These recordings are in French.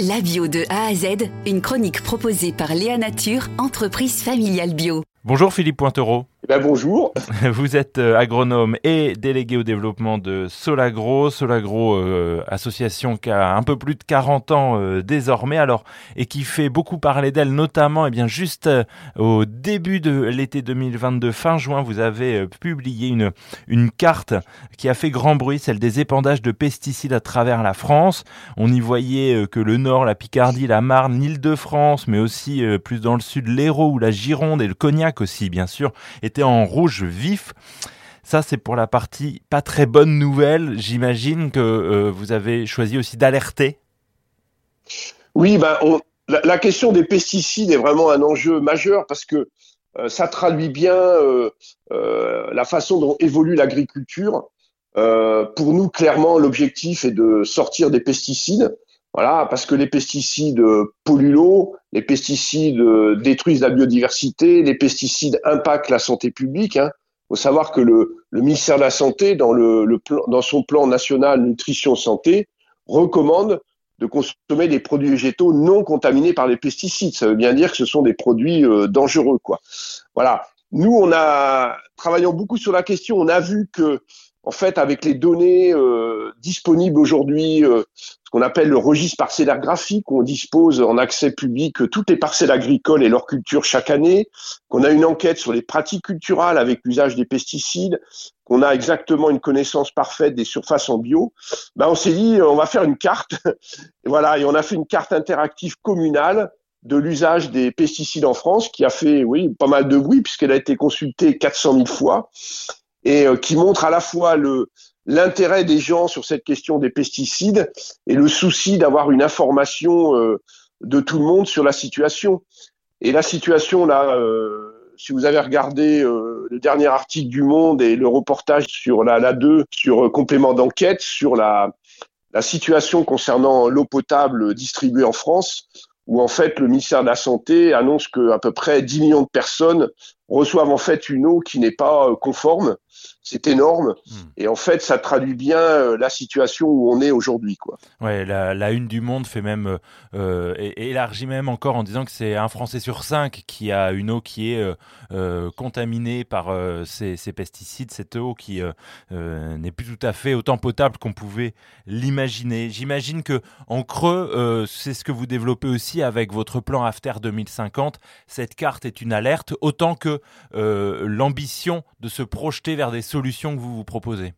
La bio de A à Z, une chronique proposée par Léa Nature, entreprise familiale bio. Bonjour Philippe Pointereau. Eh ben bonjour. Vous êtes euh, agronome et délégué au développement de Solagro. Solagro, euh, association qui a un peu plus de 40 ans euh, désormais, alors et qui fait beaucoup parler d'elle, notamment, et eh bien juste au début de l'été 2022, fin juin, vous avez publié une une carte qui a fait grand bruit, celle des épandages de pesticides à travers la France. On y voyait que le Nord, la Picardie, la Marne, l'Île-de-France, mais aussi plus dans le sud, l'Hérault ou la Gironde et le Cognac aussi, bien sûr, en rouge vif. Ça, c'est pour la partie pas très bonne nouvelle. J'imagine que euh, vous avez choisi aussi d'alerter. Oui, ben, la, question des pesticides est vraiment un enjeu majeur parce que euh, ça traduit bien euh, la façon dont évolue l'agriculture. pour nous, clairement, l'objectif est de sortir des pesticides. Voilà, parce que les pesticides polluent l'eau, les pesticides détruisent la biodiversité, les pesticides impactent la santé publique. Il hein. faut savoir que le, ministère de la Santé, dans, le, dans son plan national nutrition santé, recommande de consommer des produits végétaux non contaminés par les pesticides. Ça veut bien dire que ce sont des produits euh, dangereux, quoi. Voilà. Nous, on a travaillant beaucoup sur la question, on a vu que en fait, avec les données euh, disponibles aujourd'hui, euh, ce qu'on appelle le registre parcellaire graphique, on dispose en accès public toutes les parcelles agricoles et leurs cultures chaque année, qu'on a une enquête sur les pratiques culturales avec l'usage des pesticides, qu'on a exactement une connaissance parfaite des surfaces en bio, ben on s'est dit on va faire une carte, et voilà, et on a fait une carte interactive communale de l'usage des pesticides en France, qui a fait, oui, pas mal de bruit puisqu'elle a été consultée 400 000 fois et euh, qui montre à la fois le l'intérêt des gens sur cette question des pesticides et le souci d'avoir une information euh, de tout le monde sur la situation. Et la situation là, euh, si vous avez regardé le dernier article du Monde et le reportage sur la, la 2 sur complément d'enquête sur la, la situation concernant l'eau potable distribuée en France, où en fait le ministère de la Santé annonce que à peu près 10 millions de personnes reçoivent en fait une eau qui n'est pas conforme c'est énorme. Hmm. Et en fait, ça traduit bien euh, la situation où on est aujourd'hui. Quoi. Ouais, la, une du Monde fait même euh, euh élargit même encore en disant que c'est un Français sur cinq qui a une eau qui est euh, contaminée par ces, ces, pesticides, cette eau qui n'est plus tout à fait autant potable qu'on pouvait l'imaginer. J'imagine que en creux, c'est ce que vous développez aussi avec votre plan After 2050. Cette carte est une alerte autant que l'ambition de se projeter vers des solutions que vous vous proposez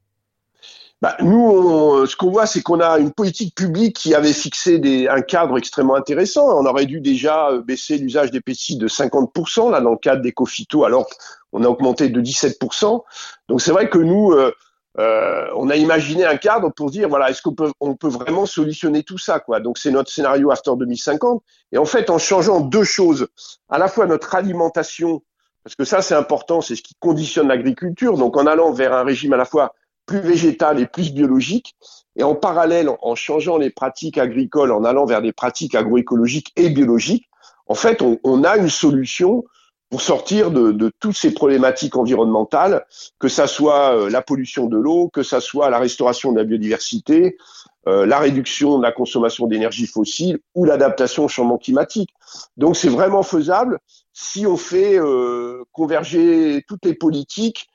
bah, nous, ce qu'on voit, c'est qu'on a une politique publique qui avait fixé un cadre extrêmement intéressant. On aurait dû déjà euh, baisser l'usage des pesticides de 50% là dans le cadre des cofito, alors qu'on a augmenté de 17%. Donc c'est vrai que nous, euh, euh, on a imaginé un cadre pour dire voilà, est-ce qu'on peut, on peut vraiment solutionner tout ça quoi. Donc c'est notre scénario after 2050. Et en fait, en changeant deux choses, à la fois notre alimentation parce que ça, c'est important, c'est ce qui conditionne l'agriculture. Donc, en allant vers un régime à la fois plus végétal et plus biologique, et en parallèle, en changeant les pratiques agricoles, en allant vers des pratiques agroécologiques et biologiques, en fait, on, a une solution pour sortir de, toutes ces problématiques environnementales, que ça soit euh, la pollution de l'eau, que ça soit la restauration de la biodiversité, la réduction de la consommation d'énergie fossile ou l'adaptation au changement climatique. Donc c'est vraiment faisable si on fait euh, converger toutes les politiques,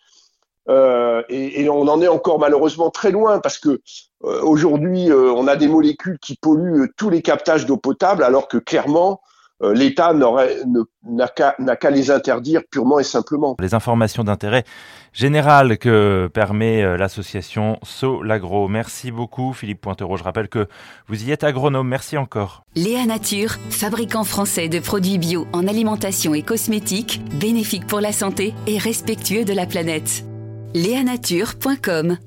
euh, et, on en est encore malheureusement très loin parce que euh, aujourd'hui on a des molécules qui polluent tous les captages d'eau potable alors que clairement euh, l'État n'a qu'à les interdire purement et simplement. Les informations d'intérêt général que permet euh, l'association Solagro. Merci beaucoup Philippe Pointereau. Je rappelle que vous y êtes agronome. Merci encore. Léa Nature, fabricant français de produits bio en alimentation et cosmétiques, bénéfique pour la santé et respectueux de la planète. Léanature.com